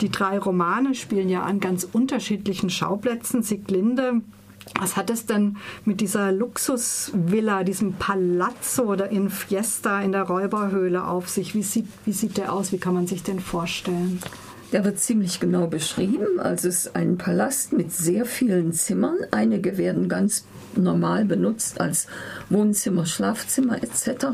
die drei Romane spielen ja an ganz unterschiedlichen Schauplätzen. Sieglinde was hat es denn mit dieser Luxusvilla, diesem Palazzo oder in Fiesta in der Räuberhöhle auf sich? Wie sieht, wie sieht der aus? Wie kann man sich den vorstellen? Der wird ziemlich genau beschrieben. Also es ist ein Palast mit sehr vielen Zimmern. Einige werden ganz normal benutzt als Wohnzimmer, Schlafzimmer etc.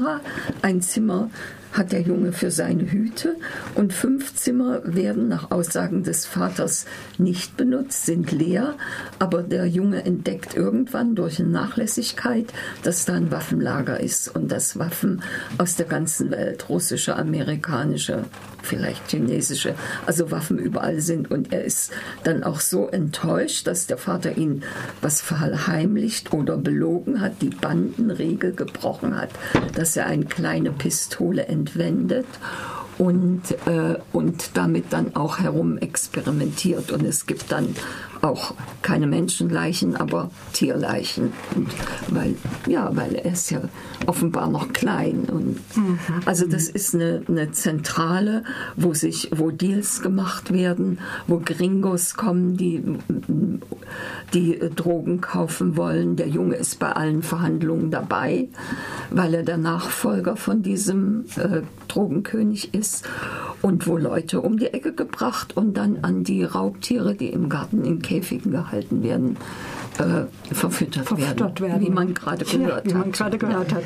Ein Zimmer hat der Junge für seine Hüte und fünf Zimmer werden nach Aussagen des Vaters nicht benutzt, sind leer, aber der Junge entdeckt irgendwann durch eine Nachlässigkeit, dass da ein Waffenlager ist und dass Waffen aus der ganzen Welt, russische, amerikanische, vielleicht chinesische, also Waffen überall sind. Und er ist dann auch so enttäuscht, dass der Vater ihn was verheimlicht oder belogen hat, die Bandenregel gebrochen hat, dass er eine kleine Pistole entdeckt entwendet und, äh, und damit dann auch herum experimentiert. Und es gibt dann auch keine Menschenleichen, aber Tierleichen. Und weil, ja, weil er ist ja offenbar noch klein. Und mhm. Also das ist eine, eine Zentrale, wo sich, wo Deals gemacht werden, wo Gringos kommen, die, die Drogen kaufen wollen. Der Junge ist bei allen Verhandlungen dabei, weil er der Nachfolger von diesem äh, Drogenkönig ist. Und wo Leute um die Ecke gebracht und dann an die Raubtiere, die im Garten in Käfig Käfigen gehalten werden, äh, verfüttert, verfüttert werden, werden, wie man gerade gehört ja, wie man gerade gehört hat.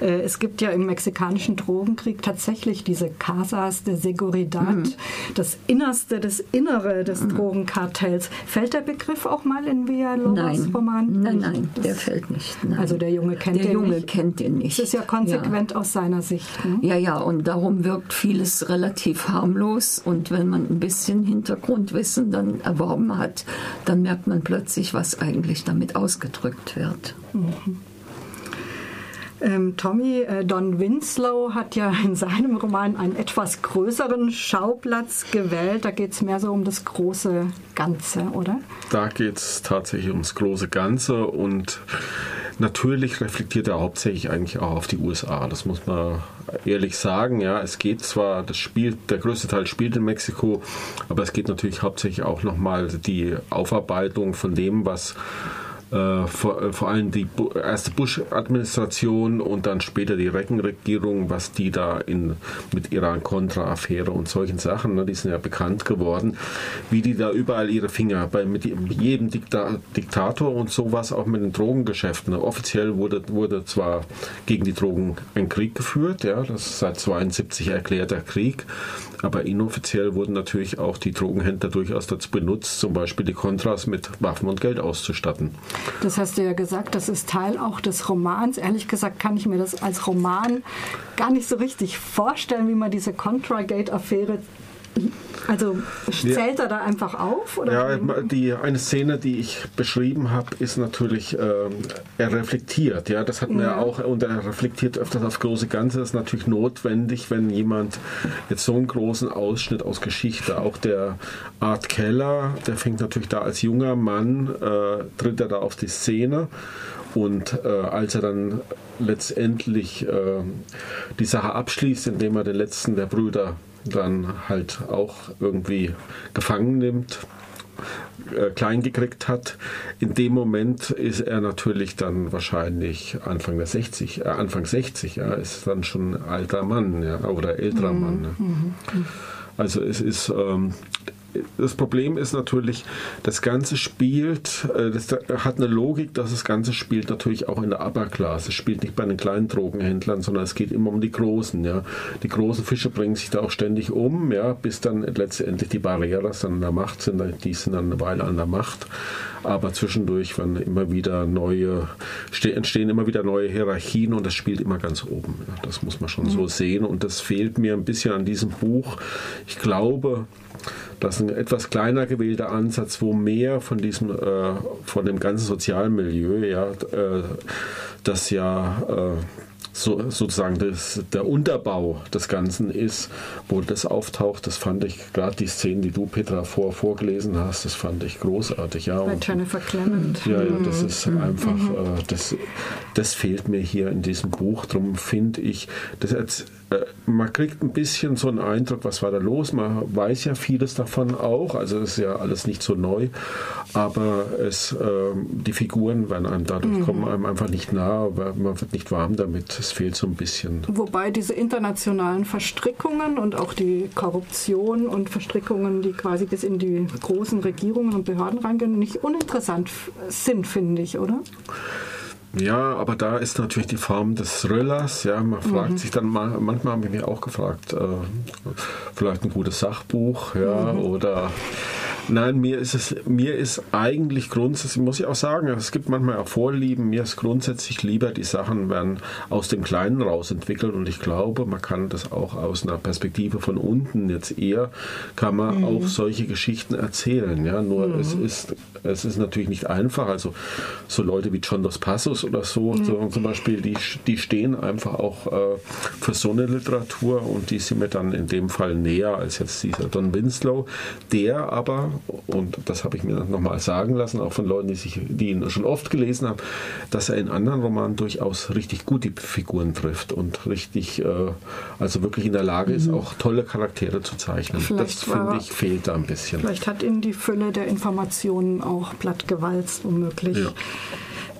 Äh, es gibt ja im mexikanischen Drogenkrieg tatsächlich diese Casas de Seguridad, mhm. das Innerste, das Innere des mhm. Drogenkartells. Fällt der Begriff auch mal in Villalobos Roman? Nein, nein, das, der fällt nicht. Nein. Also der Junge kennt der den Junge nicht. kennt den nicht. Das ist ja konsequent ja. aus seiner Sicht. Ne? Ja, ja, und darum wirkt vieles relativ harmlos und wenn man ein bisschen Hintergrundwissen dann erworben hat, dann merkt man plötzlich, was eigentlich damit ausgedrückt wird. Mhm. Ähm, Tommy, äh, Don Winslow hat ja in seinem Roman einen etwas größeren Schauplatz gewählt. Da geht es mehr so um das große Ganze, oder? Da geht es tatsächlich ums große Ganze und natürlich reflektiert er hauptsächlich eigentlich auch auf die USA. Das muss man ehrlich sagen. Ja, es geht zwar, das Spiel, der größte Teil spielt in Mexiko, aber es geht natürlich hauptsächlich auch nochmal die Aufarbeitung von dem, was äh, vor, äh, vor, allem die erste Bush-Administration und dann später die Reagan-Regierung, was die da in, mit Iran-Contra-Affäre und solchen Sachen, ne, die sind ja bekannt geworden, wie die da überall ihre Finger bei mit jedem Dikta Diktator und sowas, auch mit den Drogengeschäften. Ne. Offiziell wurde, wurde zwar gegen die Drogen ein Krieg geführt, ja, das ist seit 72 erklärter Krieg, aber inoffiziell wurden natürlich auch die Drogenhändler durchaus dazu benutzt, zum Beispiel die Contras mit Waffen und Geld auszustatten. Das hast du ja gesagt, das ist Teil auch des Romans. Ehrlich gesagt kann ich mir das als Roman gar nicht so richtig vorstellen, wie man diese Contra-Gate-Affäre also zählt ja. er da einfach auf? Oder? Ja, die, eine Szene, die ich beschrieben habe, ist natürlich, äh, er reflektiert. Ja, das hat man ja. ja auch, und er reflektiert öfters auf große Ganze. Das ist natürlich notwendig, wenn jemand jetzt so einen großen Ausschnitt aus Geschichte, auch der Art Keller, der fängt natürlich da als junger Mann, äh, tritt er da auf die Szene. Und äh, als er dann letztendlich äh, die Sache abschließt, indem er den letzten der Brüder dann halt auch irgendwie gefangen nimmt, äh, klein gekriegt hat. In dem Moment ist er natürlich dann wahrscheinlich Anfang der 60, äh, Anfang 60, ja, ist dann schon ein alter Mann ja, oder älterer mhm. Mann. Ne? Mhm. Also es ist ähm, das Problem ist natürlich, das Ganze spielt, äh, das hat eine Logik, dass das Ganze spielt natürlich auch in der Upper Class. Es spielt nicht bei den kleinen Drogenhändlern, sondern es geht immer um die Großen. Ja. Die großen Fische bringen sich da auch ständig um, ja, bis dann letztendlich die Barrieres dann an der Macht sind. Die sind dann eine Weile an der Macht. Aber zwischendurch werden immer wieder neue, entstehen immer wieder neue Hierarchien und das spielt immer ganz oben. Ja. Das muss man schon mhm. so sehen und das fehlt mir ein bisschen an diesem Buch. Ich glaube, das ist ein etwas kleiner gewählter Ansatz, wo mehr von diesem, äh, von dem ganzen Sozialmilieu, ja, äh, das ja äh, so, sozusagen das, der Unterbau des Ganzen ist, wo das auftaucht, das fand ich, gerade die Szenen, die du, Petra, vor, vorgelesen hast, das fand ich großartig. Ja, Bei Jennifer Clement. Ja, ja, das ist mhm. einfach, mhm. äh, das, das fehlt mir hier in diesem Buch. Darum finde ich, das man kriegt ein bisschen so einen Eindruck, was war da los. Man weiß ja vieles davon auch, also es ist ja alles nicht so neu, aber es, äh, die Figuren werden einem dadurch mhm. kommen einem einfach nicht nah, man wird nicht warm damit. Es fehlt so ein bisschen. Wobei diese internationalen Verstrickungen und auch die Korruption und Verstrickungen, die quasi bis in die großen Regierungen und Behörden reingehen, nicht uninteressant sind, finde ich, oder? Ja, aber da ist natürlich die Form des Thrillers. Ja, man fragt mhm. sich dann mal, manchmal haben wir mich auch gefragt, äh, vielleicht ein gutes Sachbuch, ja, mhm. oder Nein, mir ist es, mir ist eigentlich grundsätzlich, muss ich auch sagen, es gibt manchmal auch Vorlieben, mir ist grundsätzlich lieber, die Sachen werden aus dem Kleinen raus entwickelt und ich glaube, man kann das auch aus einer Perspektive von unten jetzt eher, kann man mhm. auch solche Geschichten erzählen, ja, nur mhm. es ist, es ist natürlich nicht einfach, also so Leute wie John Dos Passos oder so, mhm. so zum Beispiel, die, die stehen einfach auch äh, für so eine Literatur und die sind mir dann in dem Fall näher als jetzt dieser Don Winslow, der aber und das habe ich mir nochmal sagen lassen, auch von Leuten, die, sich, die ihn schon oft gelesen haben, dass er in anderen Romanen durchaus richtig gut die Figuren trifft und richtig, äh, also wirklich in der Lage ist, mhm. auch tolle Charaktere zu zeichnen. Vielleicht das finde ich fehlt da ein bisschen. Vielleicht hat ihn die Fülle der Informationen auch plattgewalzt, womöglich. Ja.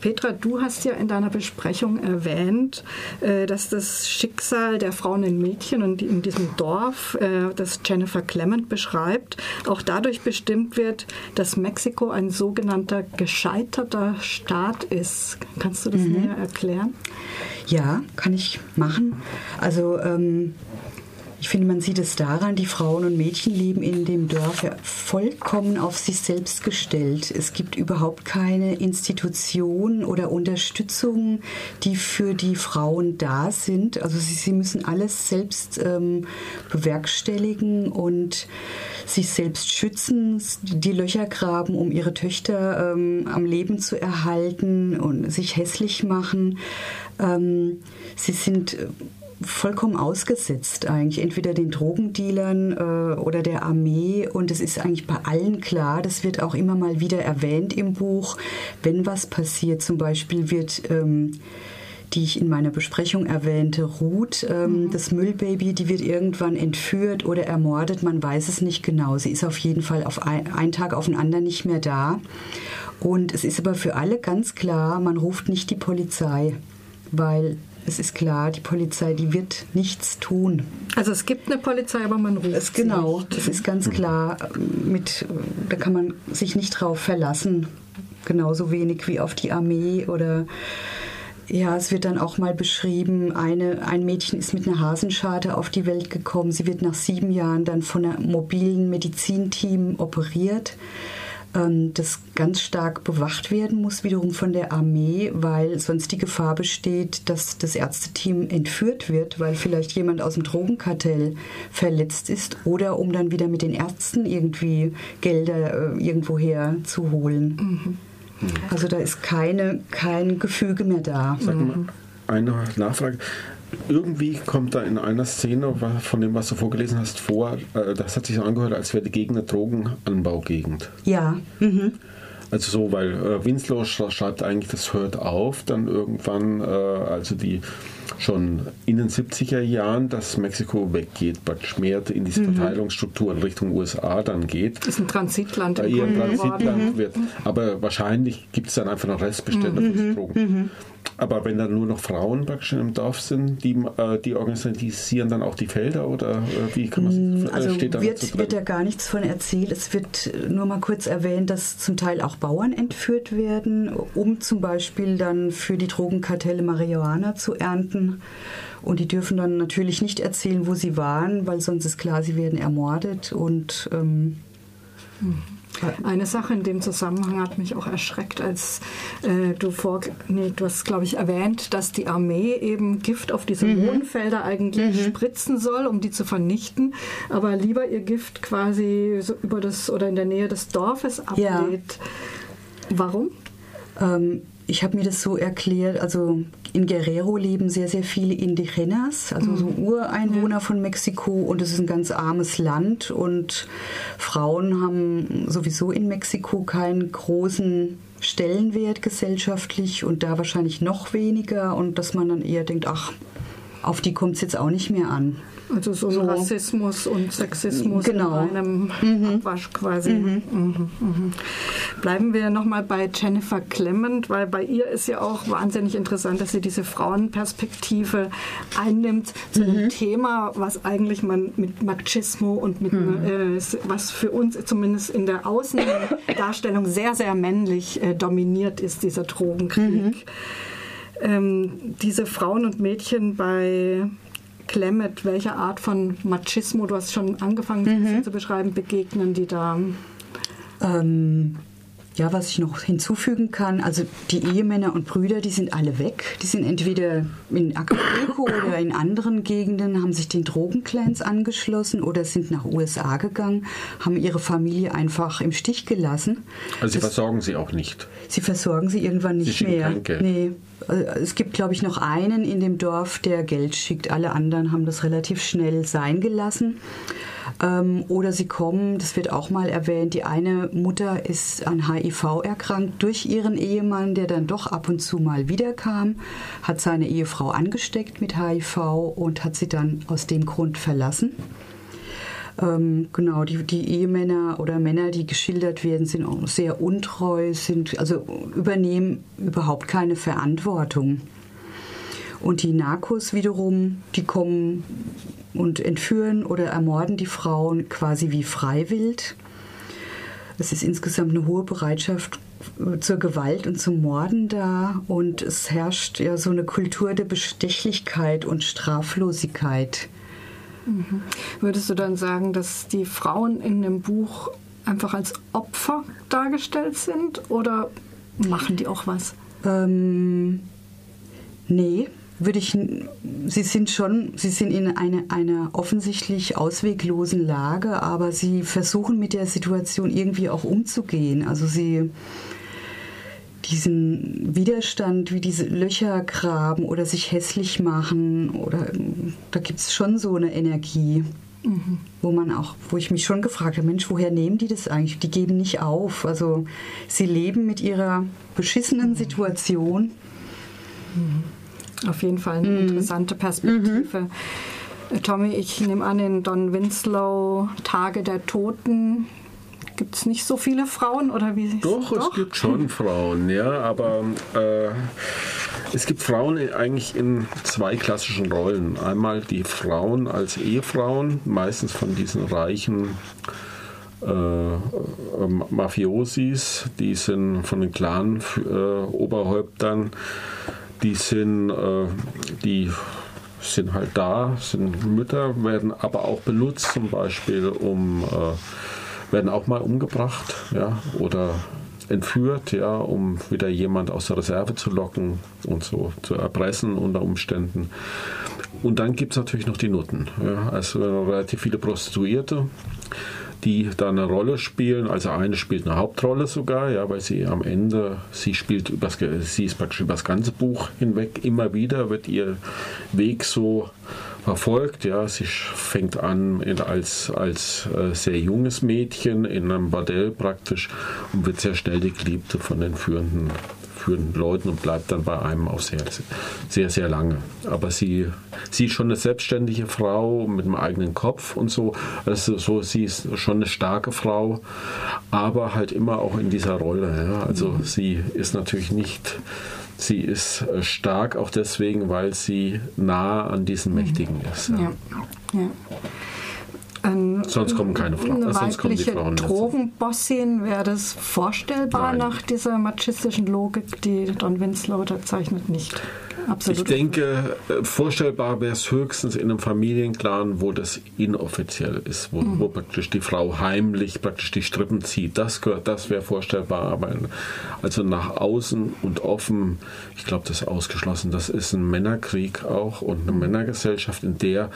Petra, du hast ja in deiner Besprechung erwähnt, äh, dass das Schicksal der Frauen und Mädchen und in diesem Dorf, äh, das Jennifer Clement beschreibt, auch dadurch bestimmt wird, dass Mexiko ein sogenannter gescheiterter Staat ist. Kannst du das mhm. näher erklären? Ja, kann ich machen. Also ähm, ich finde, man sieht es daran, die Frauen und Mädchen leben in dem Dorf ja vollkommen auf sich selbst gestellt. Es gibt überhaupt keine Institution oder Unterstützung, die für die Frauen da sind. Also sie, sie müssen alles selbst ähm, bewerkstelligen und sich selbst schützen, die Löcher graben, um ihre Töchter ähm, am Leben zu erhalten und sich hässlich machen. Ähm, sie sind vollkommen ausgesetzt eigentlich, entweder den Drogendealern äh, oder der Armee. Und es ist eigentlich bei allen klar, das wird auch immer mal wieder erwähnt im Buch, wenn was passiert. Zum Beispiel wird... Ähm, die ich in meiner Besprechung erwähnte, Ruth, ähm, mhm. das Müllbaby, die wird irgendwann entführt oder ermordet, man weiß es nicht genau. Sie ist auf jeden Fall auf ein, einen Tag auf den anderen nicht mehr da. Und es ist aber für alle ganz klar, man ruft nicht die Polizei, weil es ist klar, die Polizei, die wird nichts tun. Also es gibt eine Polizei, aber man ruft es Genau, nicht. das ist ganz klar. Mit, da kann man sich nicht drauf verlassen. Genauso wenig wie auf die Armee oder ja, es wird dann auch mal beschrieben, eine, ein Mädchen ist mit einer Hasenscharte auf die Welt gekommen. Sie wird nach sieben Jahren dann von einem mobilen Medizinteam operiert. Ähm, das ganz stark bewacht werden muss, wiederum von der Armee, weil sonst die Gefahr besteht, dass das Ärzteteam entführt wird, weil vielleicht jemand aus dem Drogenkartell verletzt ist oder um dann wieder mit den Ärzten irgendwie Gelder äh, irgendwoher zu holen. Mhm. Also da ist keine, kein Gefüge mehr da. Sag mal, eine Nachfrage irgendwie kommt da in einer Szene von dem, was du vorgelesen hast, vor, äh, das hat sich so angehört, als wäre die Gegend eine Drogenanbaugegend. Ja. Mhm. Also so, weil äh, Winslow schreibt eigentlich, das hört auf, dann irgendwann, äh, also die schon in den 70er Jahren, dass Mexiko weggeht, praktisch mehr in diese mhm. Verteilungsstruktur in Richtung USA dann geht. Das ist ein Transitland. Eher ein Transitland mhm. wird. Aber wahrscheinlich gibt es dann einfach noch Restbestände mhm. für Drogen. Aber wenn dann nur noch Frauen praktisch im Dorf sind, die, äh, die organisieren dann auch die Felder oder äh, wie kann man das mm, Also steht da wird, wird da gar nichts von erzählt. Es wird nur mal kurz erwähnt, dass zum Teil auch Bauern entführt werden, um zum Beispiel dann für die Drogenkartelle Marihuana zu ernten. Und die dürfen dann natürlich nicht erzählen, wo sie waren, weil sonst ist klar, sie werden ermordet und ähm, mhm. Eine Sache in dem Zusammenhang hat mich auch erschreckt, als äh, du vor, nee, du hast glaube ich erwähnt, dass die Armee eben Gift auf diese mhm. Wohnfelder eigentlich mhm. spritzen soll, um die zu vernichten, aber lieber ihr Gift quasi so über das oder in der Nähe des Dorfes ablädt. Ja. Warum? Ähm, ich habe mir das so erklärt, also in Guerrero leben sehr, sehr viele Indigenas, also so mhm. Ureinwohner ja. von Mexiko und es ist ein ganz armes Land und Frauen haben sowieso in Mexiko keinen großen Stellenwert gesellschaftlich und da wahrscheinlich noch weniger und dass man dann eher denkt, ach, auf die kommt es jetzt auch nicht mehr an. Also so, so. Rassismus und Sexismus genau. in einem mhm. Abwasch quasi. Mhm. Mhm. mhm. Bleiben wir nochmal bei Jennifer Clement, weil bei ihr ist ja auch wahnsinnig interessant, dass sie diese Frauenperspektive einnimmt zu einem mhm. Thema, was eigentlich man mit Machismo und mit mhm. äh, was für uns zumindest in der Außendarstellung sehr, sehr männlich äh, dominiert ist, dieser Drogenkrieg. Ähm, diese Frauen und Mädchen bei Clement, welche Art von Machismo, du hast schon angefangen mhm. zu beschreiben, begegnen die da? Ähm, ja, was ich noch hinzufügen kann, also die Ehemänner und Brüder, die sind alle weg. Die sind entweder in Acapulco oder in anderen Gegenden, haben sich den Drogenclans angeschlossen oder sind nach USA gegangen, haben ihre Familie einfach im Stich gelassen. Also sie das, versorgen sie auch nicht? Sie versorgen sie irgendwann nicht sie mehr. Kein Geld. Nee. Also es gibt, glaube ich, noch einen in dem Dorf, der Geld schickt. Alle anderen haben das relativ schnell sein gelassen. Ähm, oder sie kommen, das wird auch mal erwähnt, die eine Mutter ist an HIV erkrankt durch ihren Ehemann, der dann doch ab und zu mal wiederkam, hat seine Ehefrau angesteckt mit HIV und hat sie dann aus dem Grund verlassen. Ähm, genau, die, die Ehemänner oder Männer, die geschildert werden, sind auch sehr untreu, sind, also übernehmen überhaupt keine Verantwortung. Und die Narcos wiederum, die kommen und entführen oder ermorden die Frauen quasi wie freiwillig. Es ist insgesamt eine hohe Bereitschaft zur Gewalt und zum Morden da und es herrscht ja so eine Kultur der Bestechlichkeit und Straflosigkeit. Mhm. Würdest du dann sagen, dass die Frauen in dem Buch einfach als Opfer dargestellt sind oder machen die auch was? Ähm, nee, würde ich, sie sind schon, sie sind in eine, einer offensichtlich ausweglosen Lage, aber sie versuchen mit der Situation irgendwie auch umzugehen. Also sie diesen Widerstand, wie diese Löcher graben oder sich hässlich machen oder da gibt es schon so eine Energie. Mhm. Wo man auch, wo ich mich schon gefragt habe, Mensch, woher nehmen die das eigentlich? Die geben nicht auf. Also sie leben mit ihrer beschissenen Situation. Mhm. Auf jeden Fall eine mhm. interessante Perspektive. Mhm. Tommy, ich nehme an, in Don Winslow Tage der Toten gibt es nicht so viele Frauen oder wie? Doch, Doch, es gibt schon Frauen, ja, aber äh, es gibt Frauen eigentlich in zwei klassischen Rollen. Einmal die Frauen als Ehefrauen, meistens von diesen reichen äh, Mafiosis, die sind von den Clan-Oberhäuptern. Äh, die sind, äh, die sind halt da, sind Mütter, werden aber auch benutzt, zum Beispiel, um, äh, werden auch mal umgebracht, ja, oder entführt, ja, um wieder jemand aus der Reserve zu locken und so zu erpressen unter Umständen. Und dann gibt es natürlich noch die Nutten, ja, also relativ viele Prostituierte die da eine Rolle spielen. Also eine spielt eine Hauptrolle sogar, ja, weil sie am Ende, sie spielt übers, sie ist praktisch über das ganze Buch hinweg immer wieder, wird ihr Weg so verfolgt. Ja, sie fängt an in, als, als äh, sehr junges Mädchen in einem Bordell praktisch und wird sehr schnell die Geliebte von den führenden führenden Leuten und bleibt dann bei einem auch sehr, sehr, sehr lange. Aber sie, sie ist schon eine selbstständige Frau mit einem eigenen Kopf und so. Also so, sie ist schon eine starke Frau, aber halt immer auch in dieser Rolle. Ja. Also mhm. sie ist natürlich nicht sie ist äh, stark auch deswegen, weil sie nah an diesen Mächtigen ist. Ja. Ja. Ein, sonst kommen keine Frauen. Eine sonst kommen die Frauen Drogenbossin, wäre das vorstellbar Nein. nach dieser machistischen Logik, die Don Winslow da zeichnet? Nicht. Absolut. Ich denke, äh, vorstellbar wäre es höchstens in einem Familienclan, wo das inoffiziell ist, wo, mhm. wo, praktisch die Frau heimlich praktisch die Strippen zieht. Das, das wäre vorstellbar, aber also nach außen und offen, ich glaube, das ist ausgeschlossen. Das ist ein Männerkrieg auch und eine mhm. Männergesellschaft, in der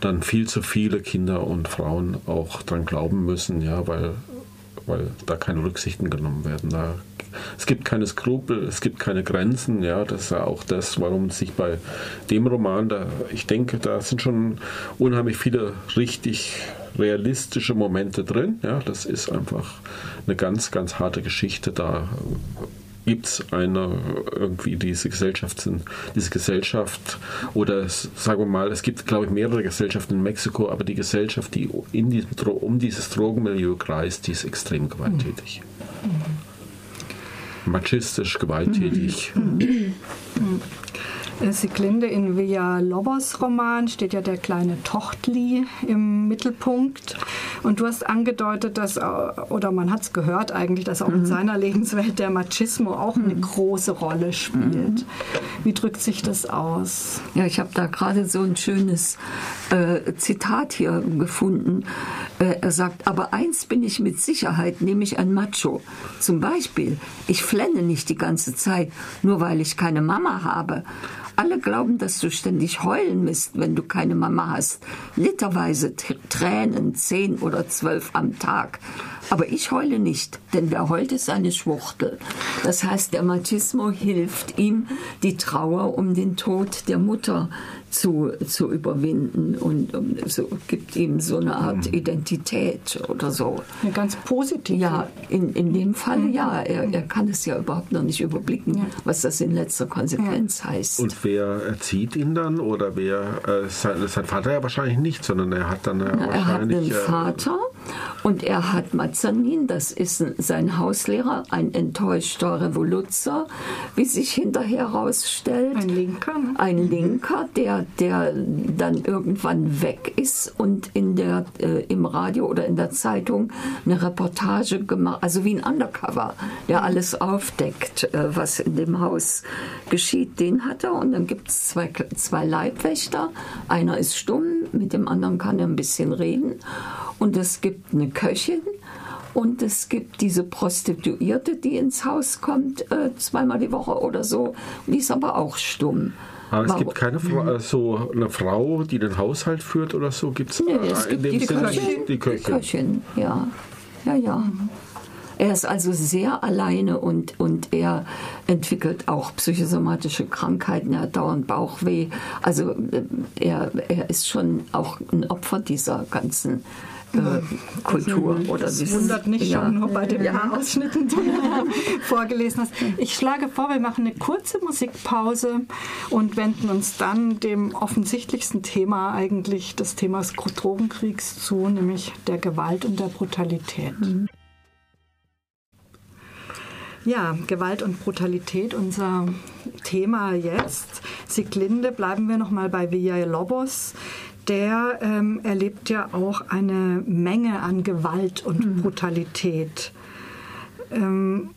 dann viel zu viele Kinder und Frauen auch dran glauben müssen, ja, weil weil da keine Rücksichten genommen werden. Da es gibt keine Skrupel, es gibt keine Grenzen. Ja, das ist ja auch das, warum sich bei dem Roman, da, ich denke, da sind schon unheimlich viele richtig realistische Momente drin. Ja, das ist einfach eine ganz, ganz harte Geschichte da gibt es eine irgendwie diese Gesellschaft, diese Gesellschaft oder sagen wir mal, es gibt glaube ich mehrere Gesellschaften in Mexiko, aber die Gesellschaft, die in diesem, um dieses Drogenmilieu kreist, die ist extrem gewalttätig. Mhm. Machistisch, gewalttätig. Mhm. Siglinde in Villalobos Roman steht ja der kleine Tochtli im Mittelpunkt. Und du hast angedeutet, dass, äh, oder man hat es gehört eigentlich, dass auch mhm. in seiner Lebenswelt der Machismo auch eine mhm. große Rolle spielt. Mhm. Wie drückt sich das aus? Ja, ich habe da gerade so ein schönes äh, Zitat hier gefunden. Äh, er sagt, aber eins bin ich mit Sicherheit, nämlich ein Macho. Zum Beispiel, ich flenne nicht die ganze Zeit, nur weil ich keine Mama habe. Alle glauben, dass du ständig heulen musst, wenn du keine Mama hast. Literweise Tränen, zehn oder zwölf am Tag. Aber ich heule nicht, denn wer heult, ist eine Schwuchtel. Das heißt, der Machismo hilft ihm, die Trauer um den Tod der Mutter zu, zu überwinden und um, so, gibt ihm so eine Art mhm. Identität oder so. Ja, ganz positiv. Ja, in, in dem Fall mhm. ja. Er, er kann es ja überhaupt noch nicht überblicken, ja. was das in letzter Konsequenz ja. heißt. Und wer erzieht ihn dann oder wer, äh, sein, sein, Vater ja wahrscheinlich nicht, sondern er hat dann äh, Na, Er hat einen äh, Vater und er hat Mazanin, das ist sein Hauslehrer, ein enttäuschter Revoluzer, wie sich hinterher herausstellt. Ein Linker. Ne? Ein Linker, der, der dann irgendwann weg ist und in der, äh, im Radio oder in der Zeitung eine Reportage gemacht, also wie ein Undercover, der alles aufdeckt, äh, was in dem Haus geschieht. Den hat er und dann gibt es zwei, zwei Leibwächter. Einer ist stumm, mit dem anderen kann er ein bisschen reden. Und es gibt eine Köchin und es gibt diese Prostituierte, die ins Haus kommt, äh, zweimal die Woche oder so. Die ist aber auch stumm. Aber es gibt keine Frau, mhm. so eine Frau, die den Haushalt führt oder so? Gibt's nee, es gibt in dem die, Sinne Köchin, die Köchin. Die Köchin, ja. Ja, ja. Er ist also sehr alleine und, und er entwickelt auch psychosomatische Krankheiten. Er hat dauernd Bauchweh. Also äh, er, er ist schon auch ein Opfer dieser ganzen äh, Kultur. Also, oder das wundert nicht ja. schon nur bei den ja. Ausschnitten, die du vorgelesen hast. Ich schlage vor, wir machen eine kurze Musikpause und wenden uns dann dem offensichtlichsten Thema eigentlich des Themas Drogenkriegs zu, nämlich der Gewalt und der Brutalität. Mhm. Ja, Gewalt und Brutalität, unser Thema jetzt. Sieglinde, bleiben wir nochmal bei Villa Lobos der ähm, erlebt ja auch eine Menge an Gewalt und mhm. Brutalität. Ähm,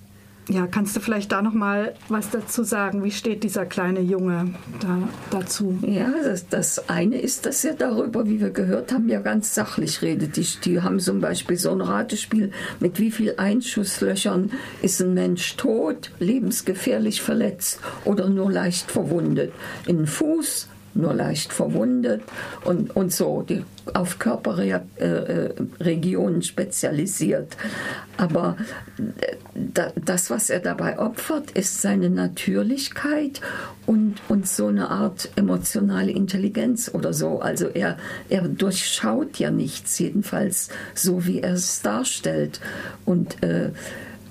ja, kannst du vielleicht da noch mal was dazu sagen? Wie steht dieser kleine Junge da, dazu? Ja, das, das eine ist, dass er darüber, wie wir gehört haben, ja ganz sachlich redet. Die, die haben zum Beispiel so ein Ratespiel, mit wie viel Einschusslöchern ist ein Mensch tot, lebensgefährlich verletzt oder nur leicht verwundet. In den Fuß, nur leicht verwundet und, und so, die auf Körperregionen äh, spezialisiert. Aber äh, das, was er dabei opfert, ist seine Natürlichkeit und, und so eine Art emotionale Intelligenz oder so. Also er, er durchschaut ja nichts, jedenfalls so, wie er es darstellt. Und äh,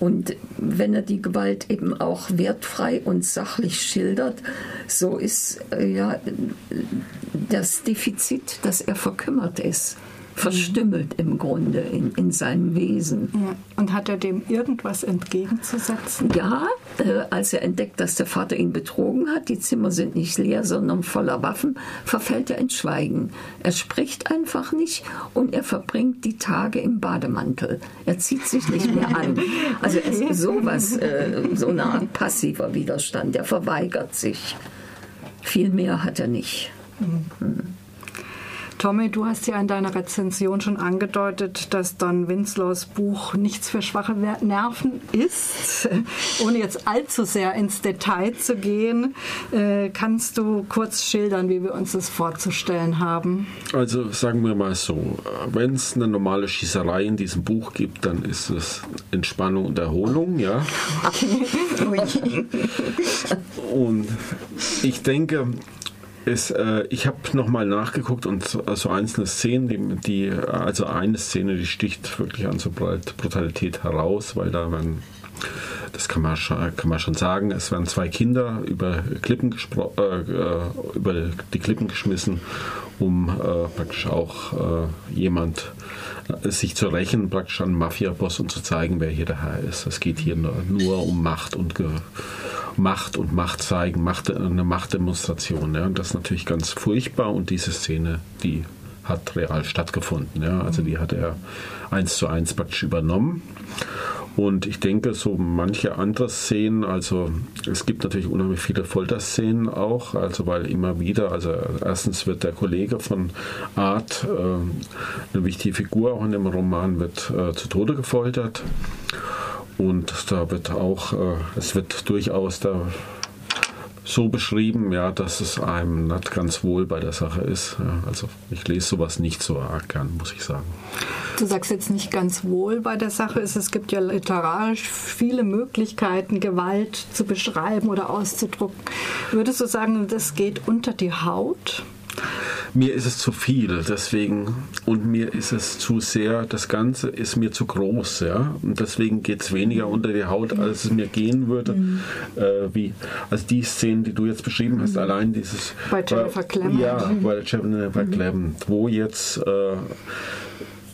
und wenn er die Gewalt eben auch wertfrei und sachlich schildert, so ist äh, ja das Defizit, dass er verkümmert ist verstümmelt im Grunde in, in seinem Wesen. Ja. Und hat er dem irgendwas entgegenzusetzen? Ja, äh, als er entdeckt, dass der Vater ihn betrogen hat, die Zimmer sind nicht leer, sondern voller Waffen, verfällt er in Schweigen. Er spricht einfach nicht und er verbringt die Tage im Bademantel. Er zieht sich nicht mehr an. Also es ist sowas, äh, so eine Art passiver Widerstand. Er verweigert sich. Viel mehr hat er nicht. Mhm. Tommy, du hast ja in deiner Rezension schon angedeutet, dass Don Winslows Buch nichts für schwache Nerven ist. Ohne jetzt allzu sehr ins Detail zu gehen, äh, kannst du kurz schildern, wie wir uns das vorzustellen haben? Also sagen wir mal so, wenn es eine normale Schießerei in diesem Buch gibt, dann ist es Entspannung und Erholung, ja. und ich denke, ist, äh, ich habe nochmal nachgeguckt und so einzelne Szenen, die, die, also eine Szene, die sticht wirklich an so Brutalität heraus, weil da werden das kann man, kann man schon sagen. Es werden zwei Kinder über, Klippen äh, äh, über die Klippen geschmissen, um äh, praktisch auch äh, jemand äh, sich zu rächen, praktisch an Mafia-Boss und zu zeigen, wer hier der Herr ist. Es geht hier nur, nur um Macht und Ge Macht und Macht zeigen, Macht, eine Machtdemonstration. Ja. Und das ist natürlich ganz furchtbar und diese Szene, die hat real stattgefunden. Ja. Also die hat er eins zu eins praktisch übernommen. Und ich denke, so manche andere Szenen, also es gibt natürlich unheimlich viele Folterszenen auch, also weil immer wieder, also erstens wird der Kollege von Art, äh, eine wichtige Figur auch in dem Roman, wird äh, zu Tode gefoltert. Und da wird auch, äh, es wird durchaus da so beschrieben, ja, dass es einem nicht ganz wohl bei der Sache ist. Ja, also ich lese sowas nicht so arg gern, muss ich sagen. Du sagst jetzt nicht ganz wohl bei der Sache ist. Es gibt ja literarisch viele Möglichkeiten, Gewalt zu beschreiben oder auszudrucken. Würdest du sagen, das geht unter die Haut? Mir ist es zu viel, deswegen, und mir ist es zu sehr, das Ganze ist mir zu groß, ja, und deswegen geht es weniger unter die Haut, als es mir gehen würde, mhm. äh, wie, also die Szenen, die du jetzt beschrieben hast, mhm. allein dieses... Bei Jennifer Clement. Ja, bei Jennifer mhm. Clement, wo jetzt... Äh,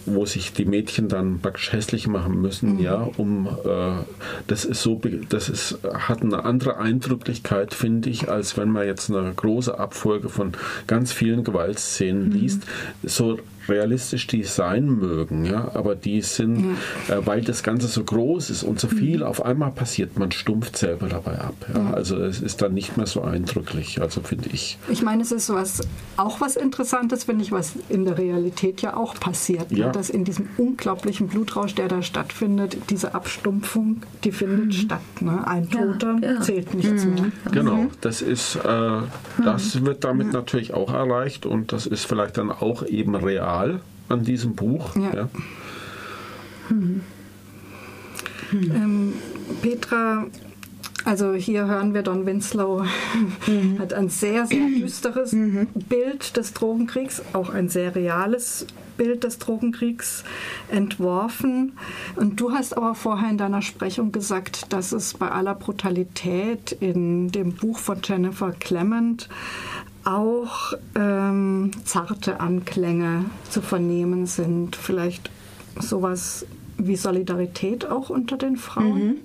wo sich die Mädchen dann praktisch hässlich machen müssen, mhm. ja, um äh, das ist so, das ist, hat eine andere Eindrücklichkeit, finde ich, als wenn man jetzt eine große Abfolge von ganz vielen Gewaltszenen mhm. liest. So realistisch die sein mögen, ja, aber die sind, ja. äh, weil das Ganze so groß ist und so viel mhm. auf einmal passiert, man stumpft selber dabei ab. Ja. Ja. Also es ist dann nicht mehr so eindrücklich, also finde ich. Ich meine, es ist was, auch was Interessantes, finde ich, was in der Realität ja auch passiert, ne? dass in diesem unglaublichen Blutrausch, der da stattfindet, diese Abstumpfung, die findet mhm. statt. Ne? Ein Toter zählt nichts mhm. mehr. Genau, mhm. das ist, äh, das wird damit natürlich auch erreicht und das ist vielleicht dann auch eben real Moral an diesem Buch. Ja. ja. Hm. Hm. Ähm, Petra, also hier hören wir Don Winslow mhm. hat ein sehr, sehr düsteres mhm. Bild des Drogenkriegs, auch ein sehr reales Bild des Drogenkriegs entworfen. Und du hast aber vorher in deiner Sprechung gesagt, dass es bei aller Brutalität in dem Buch von Jennifer Clement auch ähm, zarte Anklänge zu vernehmen sind. Vielleicht sowas wie Solidarität auch unter den Frauen? Mhm.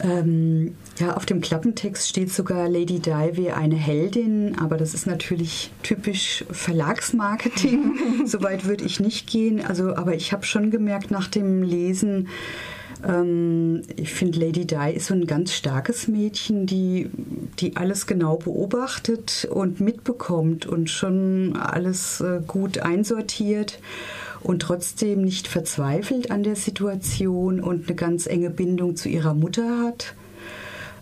Ähm, ja, auf dem Klappentext steht sogar Lady Di wie eine Heldin, aber das ist natürlich typisch Verlagsmarketing. Soweit würde ich nicht gehen. Also, aber ich habe schon gemerkt nach dem Lesen, ähm, ich finde, Lady Di ist so ein ganz starkes Mädchen, die, die alles genau beobachtet und mitbekommt und schon alles äh, gut einsortiert und trotzdem nicht verzweifelt an der Situation und eine ganz enge Bindung zu ihrer Mutter hat.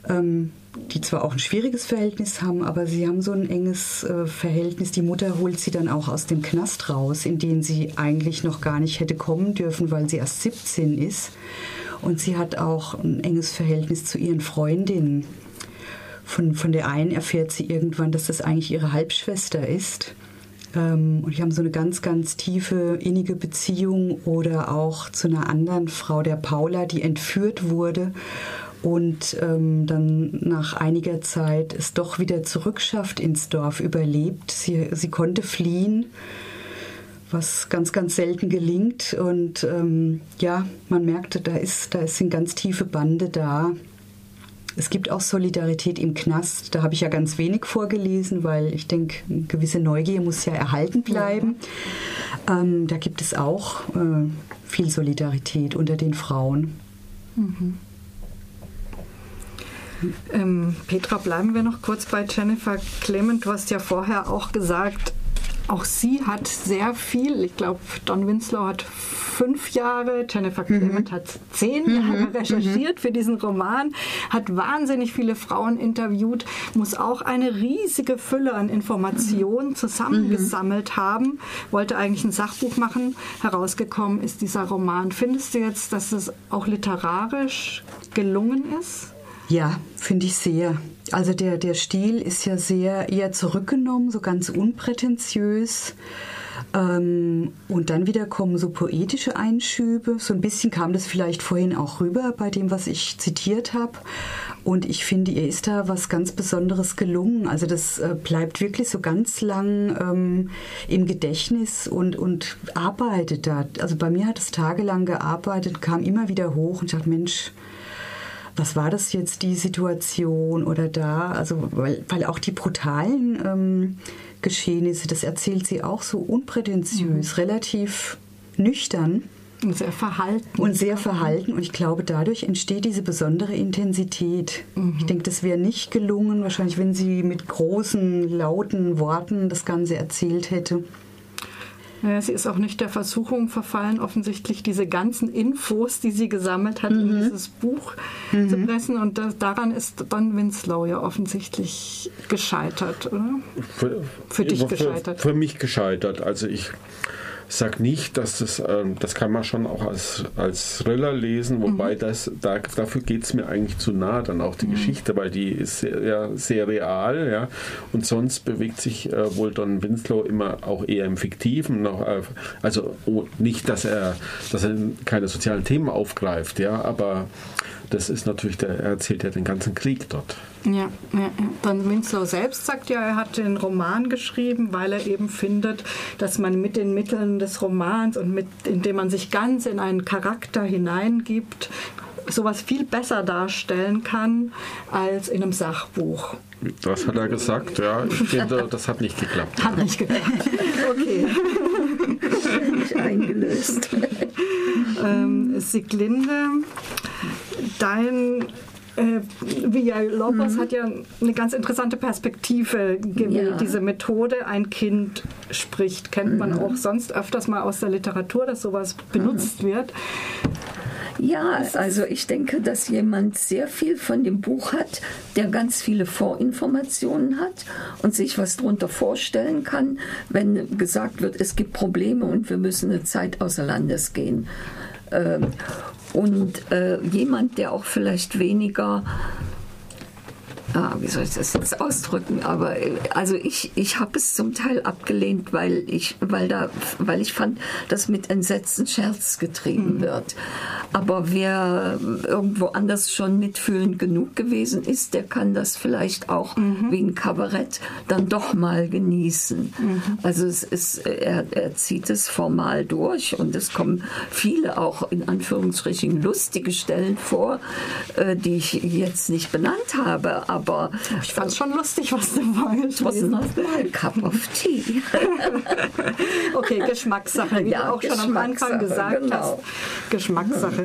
Ähm, die zwar auch ein schwieriges Verhältnis haben, aber sie haben so ein enges äh, Verhältnis. Die Mutter holt sie dann auch aus dem Knast raus, in den sie eigentlich noch gar nicht hätte kommen dürfen, weil sie erst 17 ist. Und sie hat auch ein enges Verhältnis zu ihren Freundinnen. Von, von der einen erfährt sie irgendwann, dass das eigentlich ihre Halbschwester ist. Ähm, und die haben so eine ganz, ganz tiefe, innige Beziehung oder auch zu einer anderen Frau, der Paula, die entführt wurde und ähm, dann nach einiger Zeit es doch wieder zurückschafft ins Dorf, überlebt. Sie, sie konnte fliehen was ganz, ganz selten gelingt. Und ähm, ja, man merkte, da, ist, da sind ganz tiefe Bande da. Es gibt auch Solidarität im Knast. Da habe ich ja ganz wenig vorgelesen, weil ich denke, eine gewisse Neugier muss ja erhalten bleiben. Ja. Ähm, da gibt es auch äh, viel Solidarität unter den Frauen. Mhm. Ähm, Petra, bleiben wir noch kurz bei Jennifer Clement. Du hast ja vorher auch gesagt, auch sie hat sehr viel, ich glaube, Don Winslow hat fünf Jahre, Jennifer mhm. Clement mhm. hat zehn Jahre mhm. recherchiert mhm. für diesen Roman, hat wahnsinnig viele Frauen interviewt, muss auch eine riesige Fülle an Informationen mhm. zusammengesammelt mhm. haben, wollte eigentlich ein Sachbuch machen. Herausgekommen ist dieser Roman. Findest du jetzt, dass es auch literarisch gelungen ist? Ja, finde ich sehr. Also der, der Stil ist ja sehr eher zurückgenommen, so ganz unprätentiös. Ähm, und dann wieder kommen so poetische Einschübe. So ein bisschen kam das vielleicht vorhin auch rüber bei dem, was ich zitiert habe. Und ich finde, ihr ist da was ganz Besonderes gelungen. Also das äh, bleibt wirklich so ganz lang ähm, im Gedächtnis und, und arbeitet da. Also bei mir hat es tagelang gearbeitet, kam immer wieder hoch und ich dachte, Mensch, was war das jetzt, die Situation oder da? Also, weil, weil auch die brutalen ähm, Geschehnisse, das erzählt sie auch so unprätentiös, mhm. relativ nüchtern. Und sehr verhalten. Und sehr verhalten. Und ich glaube, dadurch entsteht diese besondere Intensität. Mhm. Ich denke, das wäre nicht gelungen, wahrscheinlich, wenn sie mit großen, lauten Worten das Ganze erzählt hätte. Sie ist auch nicht der Versuchung verfallen, offensichtlich diese ganzen Infos, die sie gesammelt hat, mhm. in dieses Buch mhm. zu pressen. Und das, daran ist dann Winslow ja offensichtlich gescheitert, oder? Für, für dich gescheitert? Für, für mich gescheitert. Also ich sage nicht, dass das, ähm, das kann man schon auch als, als Thriller lesen, wobei mhm. das, da, dafür geht es mir eigentlich zu nah, dann auch die mhm. Geschichte, weil die ist sehr, ja, sehr real, ja, und sonst bewegt sich äh, wohl Don Winslow immer auch eher im Fiktiven, noch, äh, also oh, nicht, dass er, dass er keine sozialen Themen aufgreift, ja, aber das ist natürlich, der, er erzählt ja den ganzen Krieg dort. Ja, ja. Dann Winslow selbst sagt ja, er hat den Roman geschrieben, weil er eben findet, dass man mit den Mitteln des Romans und mit, indem man sich ganz in einen Charakter hineingibt, sowas viel besser darstellen kann als in einem Sachbuch. Das hat er gesagt, ja. Ich finde, das hat nicht geklappt. Hat nicht geklappt. Okay. Nicht eingelöst. ähm, Siglinde, dein äh, Lopez mhm. hat ja eine ganz interessante Perspektive gewählt. Ja. Diese Methode, ein Kind spricht, kennt man mhm. auch sonst öfters mal aus der Literatur, dass sowas benutzt mhm. wird. Ja, also ich denke, dass jemand sehr viel von dem Buch hat, der ganz viele Vorinformationen hat und sich was darunter vorstellen kann, wenn gesagt wird, es gibt Probleme und wir müssen eine Zeit außer Landes gehen. Und äh, jemand, der auch vielleicht weniger ah, wie soll ich das jetzt ausdrücken? Aber also ich, ich habe es zum Teil abgelehnt, weil ich, weil da, weil ich fand, dass mit Entsetzen Scherz getrieben mhm. wird. Aber wer irgendwo anders schon mitfühlend genug gewesen ist, der kann das vielleicht auch mhm. wie ein Kabarett dann doch mal genießen. Mhm. Also es ist, er, er zieht es formal durch und es kommen viele auch in Anführungsstrichen lustige Stellen vor, äh, die ich jetzt nicht benannt habe. Aber aber ich fand es schon lustig, was du vorgelesen hast. My cup of tea. okay, Geschmackssache, wie ja, du auch schon am Anfang gesagt genau. hast. Geschmackssache.